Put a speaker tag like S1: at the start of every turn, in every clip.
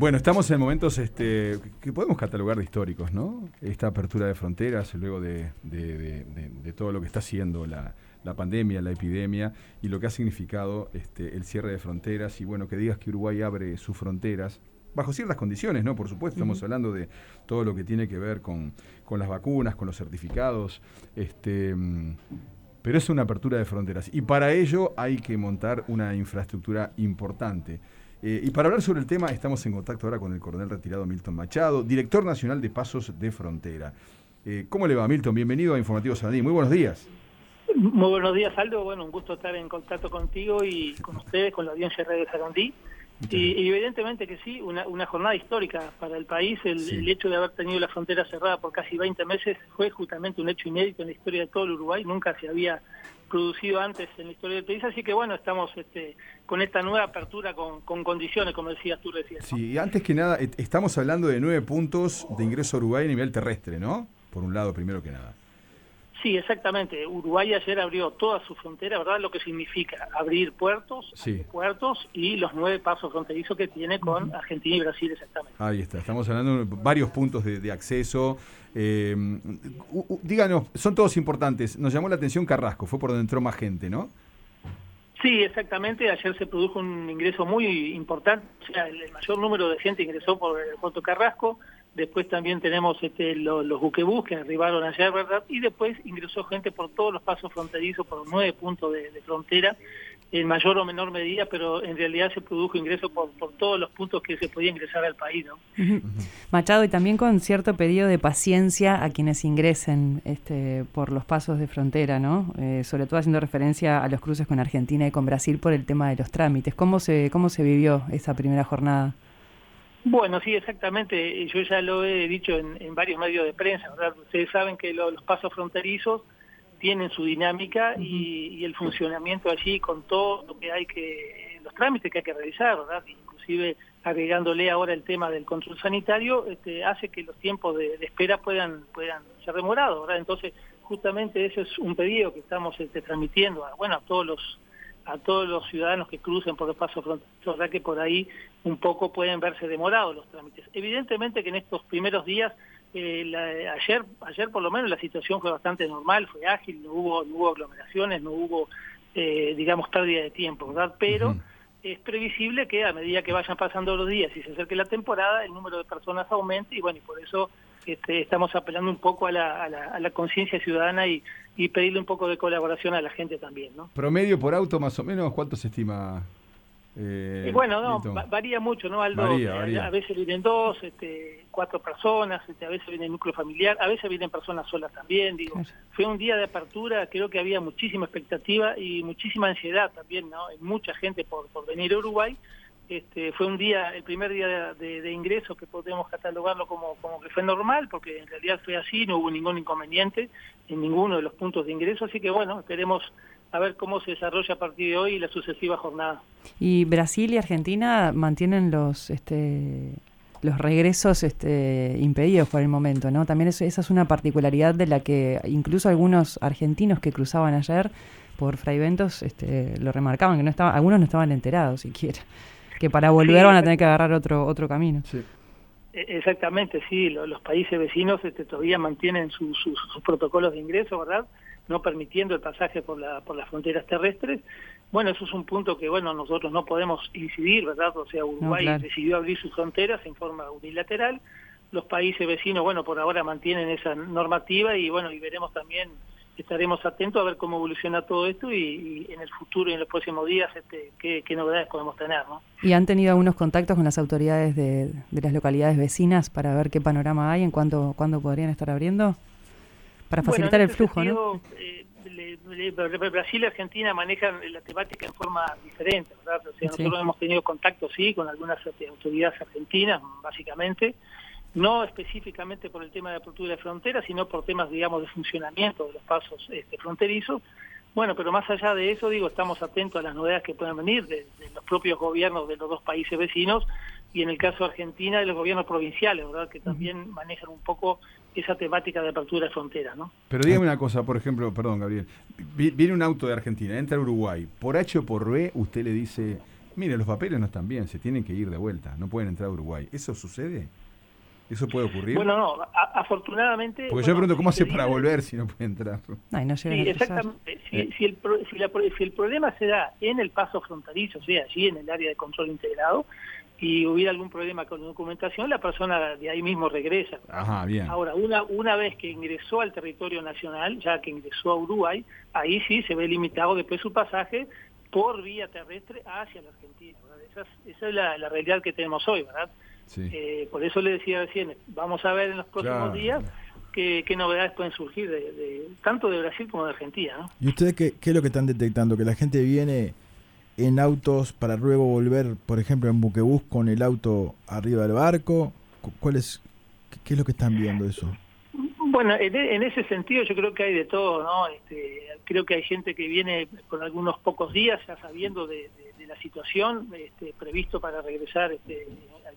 S1: Bueno, estamos en momentos este, que podemos catalogar de históricos, ¿no? Esta apertura de fronteras, luego de, todo lo que está haciendo la, pandemia, la epidemia y lo que ha significado este, el cierre de fronteras. Y bueno, que digas que Uruguay abre sus fronteras, bajo ciertas condiciones, ¿no? Por supuesto, estamos hablando de todo lo que tiene que ver con, las vacunas, con los certificados. Este, pero es una apertura de fronteras y para ello hay que montar una infraestructura importante. Eh, y para hablar sobre el tema estamos en contacto ahora con el coronel retirado Milton Machado, director nacional de Pasos de Frontera. Eh, ¿Cómo le va Milton? Bienvenido a Informativo Sarandí. Muy buenos días.
S2: Muy buenos días Aldo, bueno, un gusto estar en contacto contigo y con ustedes, con la audiencia de Sarandí. Y, evidentemente que sí, una, jornada histórica para el país. El, hecho de haber tenido la frontera cerrada por casi 20 meses fue justamente un hecho inédito en la historia de todo el Uruguay. Nunca se había producido antes en la historia del país. Así que bueno, estamos este, con esta nueva apertura con, condiciones, como decías tú recién.
S1: Sí, antes que nada, estamos hablando de nueve puntos de ingreso a Uruguay a nivel terrestre, ¿no? Por un lado, primero que nada.
S2: Sí, exactamente. Uruguay ayer abrió toda su frontera, ¿verdad? Lo que significa abrir puertos, puertos y los nueve pasos fronterizos que tiene con Argentina y Brasil, exactamente.
S1: Ahí está. Estamos hablando de varios puntos de, acceso. Eh, díganos, son todos importantes. Nos llamó la atención Carrasco, fue por donde entró más gente, ¿no?
S2: Sí, exactamente. Ayer se produjo un ingreso muy importante. O sea, el, mayor número de gente ingresó por el puerto Carrasco. Después también tenemos este, los, buquebús que arribaron ayer, ¿verdad? Y después ingresó gente por todos los pasos fronterizos, por nueve puntos de, frontera, en mayor o menor medida, pero en realidad se produjo ingreso por, por todos los puntos que se podía ingresar al país, ¿no?
S3: Machado, y también con cierto pedido de paciencia a quienes ingresen este, por los pasos de frontera, ¿no? Eh, sobre todo haciendo referencia a los cruces con Argentina y con Brasil por el tema de los trámites. ¿Cómo se, cómo se vivió esa primera jornada?
S2: Bueno, sí, exactamente. Yo ya lo he dicho en, varios medios de prensa, ¿verdad? Ustedes saben que los pasos fronterizos tienen su dinámica y, el funcionamiento allí con todo lo que hay que, los trámites que hay que realizar, ¿verdad? Inclusive agregándole ahora el tema del control sanitario, este, hace que los tiempos de, espera puedan, puedan ser demorados, ¿verdad? Entonces, justamente ese es un pedido que estamos este, transmitiendo a, bueno, a todos los a todos los ciudadanos que crucen por los pasos fronterizos, ¿verdad? Que por ahí un poco pueden verse demorados los trámites. Evidentemente que en estos primeros días, eh, ayer, ayer por lo menos la situación fue bastante normal, fue ágil, no hubo, no hubo aglomeraciones, no hubo, eh, digamos, pérdida de tiempo, ¿verdad? Pero es previsible que a medida que vayan pasando los días y se acerque la temporada, el número de personas aumente y bueno, y por eso este, estamos apelando un poco a la, a la, conciencia ciudadana y, y, pedirle un poco de colaboración a la gente también. ¿no?
S1: Promedio por auto más o menos, ¿cuánto se estima?
S2: Eh, y bueno, no, varía mucho, ¿no, Aldo? A veces vienen dos, este, cuatro personas, este, a veces viene el núcleo familiar, a veces vienen personas solas también, digo. Fue un día de apertura, creo que había muchísima expectativa y muchísima ansiedad también, ¿no? Hay mucha gente por, por venir a Uruguay este, fue un día, el primer día de, ingreso que podemos catalogarlo como, que fue normal, porque en realidad fue así, no hubo ningún inconveniente en ninguno de los puntos de ingreso, así que bueno, esperemos a ver cómo se desarrolla a partir de hoy la sucesiva jornada.
S3: Y Brasil y Argentina mantienen los este, los regresos este, impedidos por el momento, ¿no? También esa es una particularidad de la que incluso algunos argentinos que cruzaban ayer por Fraiventos este, lo remarcaban, que no estaba, algunos no estaban enterados siquiera que para volver van a tener que agarrar otro otro camino.
S2: E, exactamente, sí, los, países vecinos este, todavía mantienen sus protocolos de ingreso, ¿verdad? No permitiendo el pasaje por, la, por las fronteras terrestres. Bueno, eso es un punto que, bueno, nosotros no podemos incidir, ¿verdad? O sea, Uruguay decidió abrir sus fronteras en forma unilateral. Los países vecinos, bueno, por ahora mantienen esa normativa y, bueno, y veremos también estaremos atentos a ver cómo evoluciona todo esto y, en el futuro y en los próximos días este, qué, novedades podemos tener. ¿no?
S3: ¿Y han tenido algunos contactos con las autoridades de, las localidades vecinas para ver qué panorama hay en cuánto cuándo podrían estar abriendo? Para facilitar el flujo, ¿no?
S2: Eh, Brasil y Argentina manejan la temática en forma diferente, ¿verdad? O sea, nosotros hemos tenido contactos, sí, con algunas autoridades argentinas, básicamente, no específicamente por el tema de apertura de fronteras, sino por temas, digamos, de funcionamiento de los pasos este, fronterizos. Bueno, pero más allá de eso, digo, estamos atentos a las novedades que puedan venir de, los propios gobiernos de los dos países vecinos y en el caso de Argentina de los gobiernos provinciales, ¿verdad? Que también manejan un poco esa temática de apertura de fronteras, ¿no?
S1: Pero dígame una cosa, por ejemplo, perdón, Gabriel, viene un auto de Argentina, entra a Uruguay, por H o por B, usted le dice mire, los papeles no están bien, se tienen que ir de vuelta, no pueden entrar a Uruguay. ¿Eso sucede? ¿Eso puede ocurrir?
S2: Bueno, no, afortunadamente...
S1: Porque yo pregunto, ¿cómo hace para volver si no puede entrar?
S2: no sí, exactamente. Si, si, el, si, el problema se da en el paso fronterizo, o sea, allí en el área de control integrado, y hubiera algún problema con la documentación, la persona de ahí mismo regresa.
S1: Ajá, bien.
S2: Ahora, una, una vez que ingresó al territorio nacional, ya que ingresó a Uruguay, ahí sí se ve limitado después su pasaje por vía terrestre hacia la Argentina. Esa es, esa es la, realidad que tenemos hoy, ¿verdad? Eh, por eso le decía recién, vamos a ver en los próximos días qué, novedades pueden surgir de, tanto de Brasil como de Argentina. ¿no?
S4: ¿Y ustedes qué, qué es lo que están detectando? ¿Que la gente viene en autos para luego volver, por ejemplo, en buquebús con el auto arriba del barco? ¿Cuál es, ¿Qué es lo que están viendo eso?
S2: Bueno, en, ese sentido yo creo que hay de todo, ¿no? Este, creo que hay gente que viene con algunos pocos días ya sabiendo de, la situación, este, previsto para regresar este,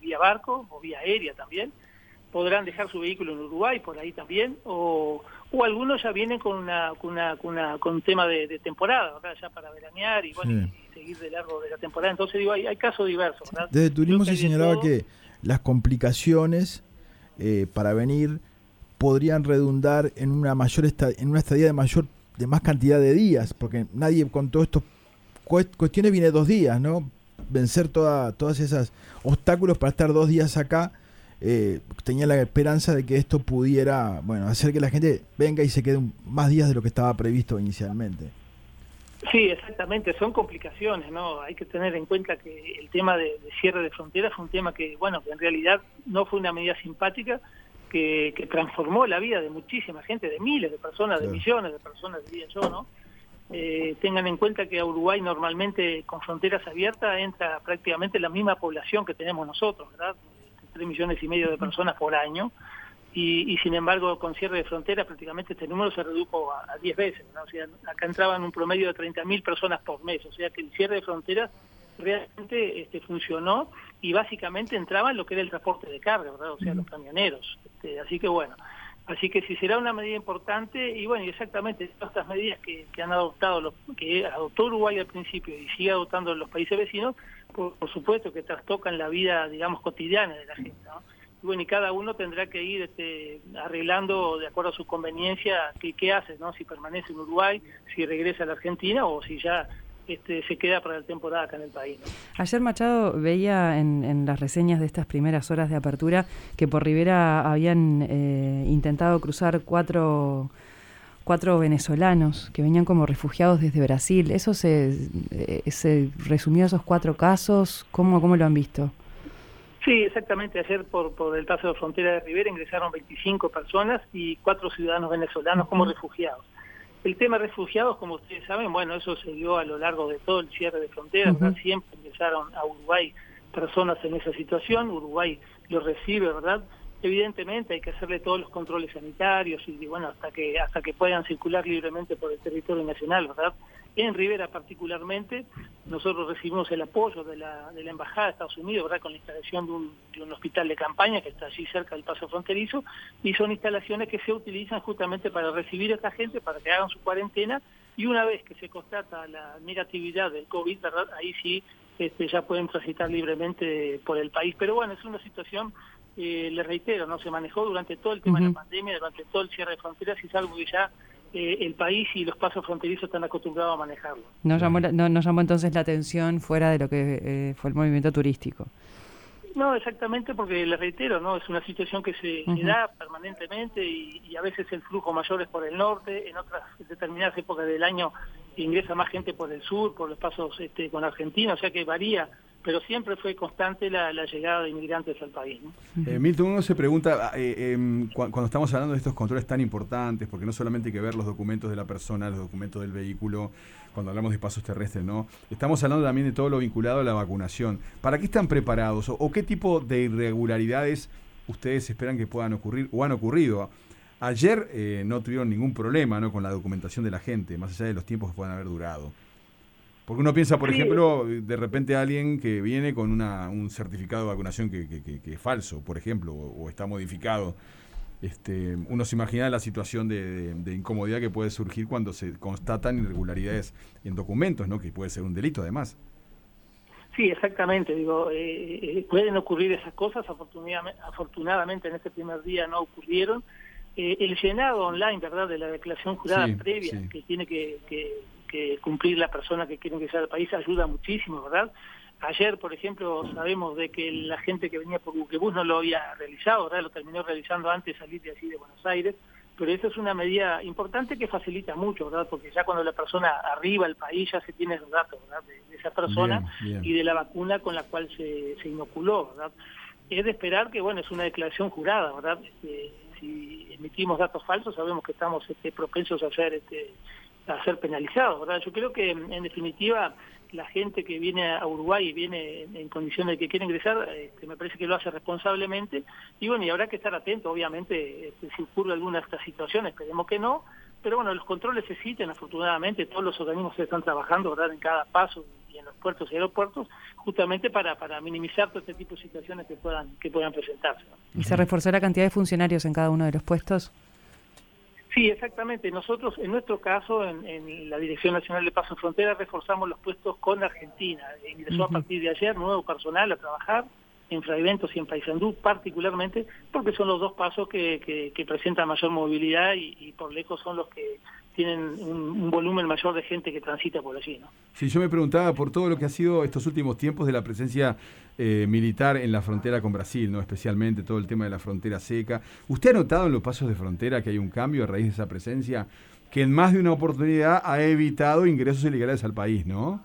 S2: vía barco o vía aérea también. Podrán dejar su vehículo en Uruguay por ahí también, o, o algunos ya vienen con una, con una, con un tema de, temporada, ¿verdad? Ya para veranear y bueno, seguir de largo de la temporada. Entonces digo, hay, hay casos diversos, ¿verdad?
S4: Desde turismo se señalaba que las complicaciones eh, para venir podrían redundar en una mayor en una estadía de mayor de más cantidad de días, porque nadie con todo esto cuestiones viene dos días, ¿no? Vencer toda, todas esas obstáculos para estar dos días acá eh, tenía la esperanza de que esto pudiera, bueno, hacer que la gente venga y se quede más días de lo que estaba previsto inicialmente.
S2: Sí, exactamente, son complicaciones, ¿no? Hay que tener en cuenta que el tema de, cierre de fronteras fue un tema que, bueno, que en realidad no fue una medida simpática, que, transformó la vida de muchísima gente, de miles de personas, de millones de personas, diría yo, ¿no? Eh, tengan en cuenta que a Uruguay normalmente con fronteras abiertas entra prácticamente la misma población que tenemos nosotros, ¿verdad? 3 millones y medio de personas por año, y, sin embargo con cierre de fronteras prácticamente este número se redujo a, 10 veces. O sea, acá entraban un promedio de 30.000 personas por mes, o sea que el cierre de fronteras realmente este, funcionó y básicamente entraban lo que era el transporte de carga, ¿verdad? o sea, los camioneros. Este, así que bueno, así que si será una medida importante, y bueno, exactamente todas estas medidas que, han adoptado, los, que adoptó Uruguay al principio y sigue adoptando los países vecinos, por, supuesto que trastocan la vida, digamos, cotidiana de la gente, ¿no? Y bueno, y cada uno tendrá que ir este, arreglando de acuerdo a su conveniencia qué, qué hace, ¿no? Si permanece en Uruguay, si regresa a la Argentina o si ya este, se queda para la temporada acá en el país.
S3: Ayer Machado veía en, las reseñas de estas primeras horas de apertura que por Rivera habían eh, intentado cruzar cuatro cuatro venezolanos que venían como refugiados desde Brasil. ¿Eso se, eh, se resumió esos cuatro casos? ¿Cómo, ¿Cómo lo han visto?
S2: Sí, exactamente. Ayer por, por el paso de frontera de Rivera ingresaron 25 personas y cuatro ciudadanos venezolanos como refugiados. El tema de refugiados, como ustedes saben, bueno, eso se dio a lo largo de todo el cierre de fronteras. Siempre ingresaron a Uruguay personas en esa situación. Uruguay lo recibe, ¿verdad? Evidentemente hay que hacerle todos los controles sanitarios y, bueno, hasta que hasta que puedan circular libremente por el territorio nacional, ¿verdad? En Rivera particularmente, nosotros recibimos el apoyo de la, de la Embajada de Estados Unidos, ¿verdad? Con la instalación de un, de un hospital de campaña que está allí cerca del paso fronterizo, y son instalaciones que se utilizan justamente para recibir a esta gente, para que hagan su cuarentena, y una vez que se constata la negatividad del COVID, ¿verdad? Ahí sí este, ya pueden transitar libremente por el país. Pero bueno, es una situación eh, le reitero, no se manejó durante todo el tema de la pandemia, durante todo el cierre de fronteras y es algo que ya eh, el país y los pasos fronterizos están acostumbrados a manejarlo.
S3: No llamó, no, llamó entonces la atención fuera de lo que eh, fue el movimiento turístico.
S2: No, exactamente porque le reitero, no es una situación que se, da permanentemente y, y, a veces el flujo mayor es por el norte, en otras determinadas épocas del año ingresa más gente por el sur, por los pasos este, con Argentina, o sea que varía pero siempre fue constante la, llegada de inmigrantes al país.
S1: Eh, Milton, uno se pregunta, ah, eh, em, cuando estamos hablando de estos controles tan importantes, porque no solamente hay que ver los documentos de la persona, los documentos del vehículo, cuando hablamos de pasos terrestres, ¿no? Estamos hablando también de todo lo vinculado a la vacunación. ¿Para qué están preparados o, qué tipo de irregularidades ustedes esperan que puedan ocurrir o han ocurrido? Ayer eh, no tuvieron ningún problema ¿no? con la documentación de la gente, más allá de los tiempos que puedan haber durado. Porque uno piensa, por ejemplo, de repente alguien que viene con una, un certificado de vacunación que, que, es falso, por ejemplo, o, está modificado. Este, uno se imagina la situación de, incomodidad que puede surgir cuando se constatan irregularidades en documentos, ¿no? que puede ser un delito además.
S2: Sí, exactamente. Digo, eh, eh, pueden ocurrir esas cosas. Afortunadamente, afortunadamente en este primer día no ocurrieron. Eh, el llenado online, ¿verdad?, de la declaración jurada previa que tiene que, que, cumplir la persona que quiere ingresar al país ayuda muchísimo, ¿verdad? Ayer, por ejemplo, sabemos de que la gente que venía por Buquebus no lo había realizado, ¿verdad? Lo terminó realizando antes de salir de allí de Buenos Aires pero esa es una medida importante que facilita mucho, ¿verdad? Porque ya cuando la persona arriba al país ya se tiene los datos, ¿verdad? De, esa persona y de la vacuna con la cual se, se, inoculó, ¿verdad? Es de esperar que, bueno, es una declaración jurada, ¿verdad? Este, si emitimos datos falsos sabemos que estamos este, propensos a ser, este, a ser penalizados, ¿verdad? Yo creo que, en definitiva, la gente que viene a Uruguay y viene en condiciones de que quiere ingresar, este, me parece que lo hace responsablemente. Y bueno, y habrá que estar atento, obviamente, este, si ocurre alguna de estas situaciones, esperemos que no. Pero bueno, los controles se existen, afortunadamente, todos los organismos están trabajando en cada paso y en los puertos y aeropuertos, justamente para, para minimizar todo este tipo de situaciones que puedan, que puedan presentarse.
S3: ¿Y se reforzó la cantidad de funcionarios en cada uno de los puestos?
S2: Sí, exactamente. Nosotros, en nuestro caso, en, la Dirección Nacional de Paso Frontera, reforzamos los puestos con Argentina. Ingresó a partir de ayer nuevo personal a trabajar en Fragmentos y en Paysandú, particularmente porque son los dos pasos que, que, presentan mayor movilidad y, por lejos son los que tienen un, volumen mayor de gente que transita por allí. ¿no?
S1: Sí, yo me preguntaba por todo lo que ha sido estos últimos tiempos de la presencia eh, militar en la frontera con Brasil, no especialmente todo el tema de la frontera seca. ¿Usted ha notado en los pasos de frontera que hay un cambio a raíz de esa presencia que en más de una oportunidad ha evitado ingresos ilegales al país, no?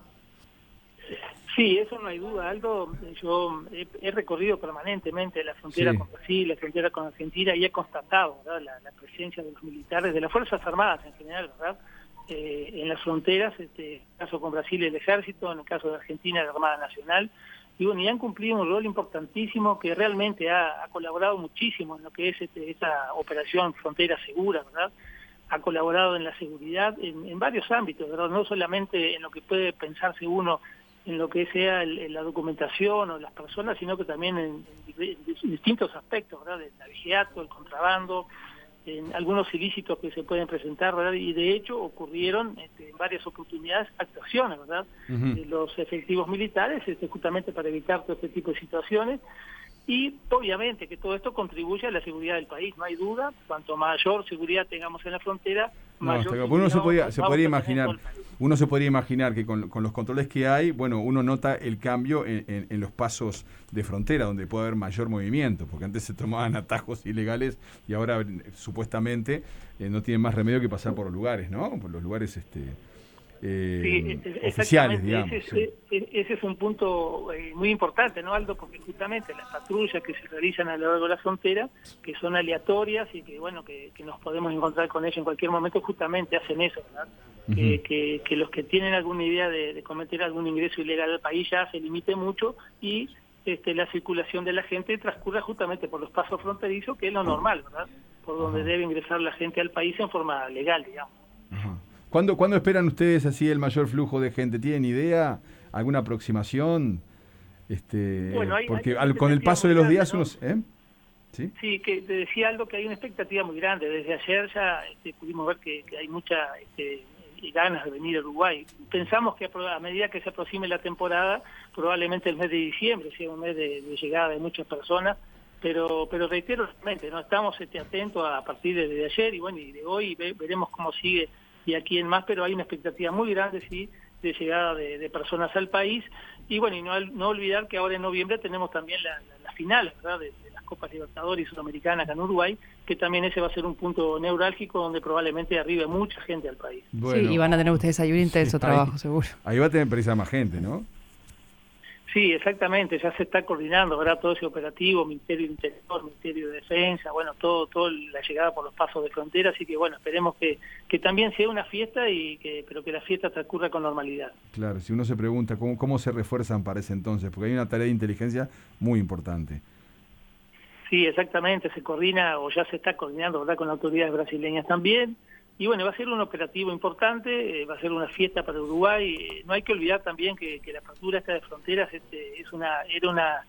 S2: Sí, eso no hay duda, Aldo. Yo he, recorrido permanentemente la frontera con Brasil, la frontera con Argentina y he constatado La, presencia de los militares, de las Fuerzas Armadas en general, ¿verdad? Eh, en las fronteras, este, en el caso con Brasil el Ejército, en el caso de Argentina la Armada Nacional, y bueno, y han cumplido un rol importantísimo que realmente ha, colaborado muchísimo en lo que es este, esta operación Frontera Segura, ¿verdad? Ha colaborado en la seguridad en, en varios ámbitos, ¿verdad? No solamente en lo que puede pensarse uno en lo que sea la documentación o las personas, sino que también en, distintos aspectos, ¿verdad? El navigato, el contrabando, en algunos ilícitos que se pueden presentar, ¿verdad? Y de hecho ocurrieron este, en varias oportunidades actuaciones, ¿verdad? De los efectivos militares, este, justamente para evitar todo este tipo de situaciones. Y obviamente que todo esto contribuye a la seguridad del país, no hay duda, cuanto mayor seguridad tengamos en la frontera, mayor
S1: uno se podría, se podría imaginar, uno se podría imaginar que con, los controles que hay, bueno, uno nota el cambio en, los pasos de frontera, donde puede haber mayor movimiento, porque antes se tomaban atajos ilegales y ahora supuestamente eh, no tienen más remedio que pasar por los lugares, ¿no? Por los lugares este eh, sí, oficiales, digamos.
S2: Ese, es un punto eh, muy importante, ¿no, Aldo? Porque justamente las patrullas que se realizan a lo largo de la frontera, que son aleatorias y que, bueno, que, nos podemos encontrar con ellos en cualquier momento, justamente hacen eso, ¿verdad? que, que, los que tienen alguna idea de, cometer algún ingreso ilegal al país ya se limite mucho y este, la circulación de la gente transcurra justamente por los pasos fronterizos, que es lo normal, ¿verdad? Por donde debe ingresar la gente al país en forma legal, digamos.
S1: ¿Cuándo, ¿Cuándo esperan ustedes así el mayor flujo de gente? ¿Tienen idea? ¿Alguna aproximación? Este, porque con el paso de los días unos... ¿eh?
S2: ¿Sí? ¿Sí? que te decía algo que hay una expectativa muy grande. Desde ayer ya este, pudimos ver que, hay mucha este, ganas de venir a Uruguay. Pensamos que a, medida que se aproxime la temporada, probablemente el mes de diciembre sea un mes de, llegada de muchas personas, pero pero reitero, no estamos este, atentos a, partir de, ayer y bueno y de hoy veremos cómo sigue y aquí en más, pero hay una expectativa muy grande, sí, de llegada de, personas al país. Y bueno, y no, no olvidar que ahora en noviembre tenemos también las la, finales, ¿verdad?, de, las Copas Libertadores y Sudamericana acá en Uruguay, que también ese va a ser un punto neurálgico donde probablemente arribe mucha gente al país.
S3: sí, y van a tener ustedes ahí un intenso trabajo, seguro.
S1: Ahí va a tener prisa más gente, ¿no?
S2: Sí, exactamente, ya se está coordinando, ¿verdad? Todo ese operativo, Ministerio de Interior, Ministerio de Defensa, bueno, todo, todo la llegada por los pasos de frontera, así que bueno, esperemos que, que también sea una fiesta y que, pero que la fiesta transcurra con normalidad.
S1: Claro, si uno se pregunta cómo, cómo se refuerzan para ese entonces, porque hay una tarea de inteligencia muy importante.
S2: Sí, exactamente, se coordina o ya se está coordinando, ¿verdad? Con autoridades brasileñas también. Y bueno, va a ser un operativo importante, eh, va a ser una fiesta para Uruguay. Eh, no hay que olvidar también que, la apertura esta de fronteras este, es una, era una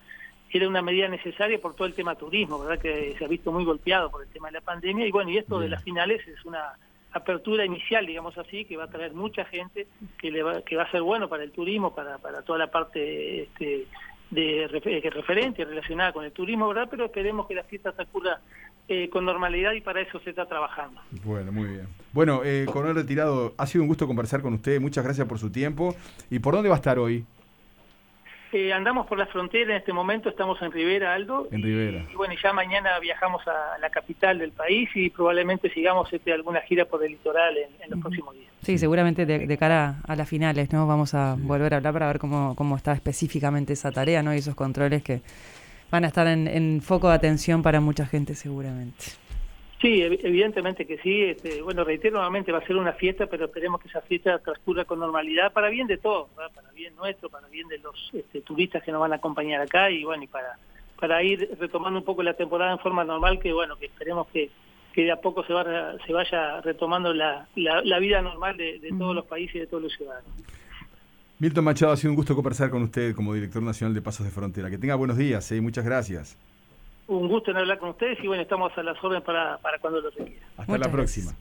S2: era una medida necesaria por todo el tema turismo, ¿verdad? Que se ha visto muy golpeado por el tema de la pandemia. Y bueno, y esto de las finales es una apertura inicial, digamos así, que va a traer mucha gente, que, le va, que va a ser bueno para el turismo, para, para toda la parte este, de referente relacionada con el turismo, ¿verdad? Pero esperemos que la fiesta transcurra eh, con normalidad y para eso se está trabajando.
S1: Bueno, muy bien. Bueno, eh, Coronel Retirado, ha sido un gusto conversar con usted, muchas gracias por su tiempo. ¿Y por dónde va a estar hoy?
S2: Eh, andamos por la frontera en este momento, estamos en Rivera, Aldo.
S1: En Rivera.
S2: Y, bueno, ya mañana viajamos a la capital del país y probablemente sigamos este, alguna gira por el litoral en, los próximos días.
S3: Sí, seguramente de, cara a las finales, ¿no? Vamos a volver a hablar para ver cómo, cómo está específicamente esa tarea, ¿no? Y esos controles que van a estar en foco de atención para mucha gente seguramente.
S2: Sí, evidentemente que sí. Este, bueno, reitero nuevamente, va a ser una fiesta, pero esperemos que esa fiesta transcurra con normalidad para bien de todos, para bien nuestro, para bien de los este, turistas que nos van a acompañar acá y bueno, y para, para ir retomando un poco la temporada en forma normal, que bueno, que esperemos que, que de a poco se, va, se vaya retomando la, la, vida normal de, todos los países y de todos los ciudadanos.
S1: Milton Machado, ha sido un gusto conversar con usted como director nacional de Pasos de Frontera. Que tenga buenos días, ¿eh? muchas gracias
S2: un gusto en hablar con ustedes y bueno, estamos a las órdenes para, para cuando lo requieran.
S1: Hasta la próxima.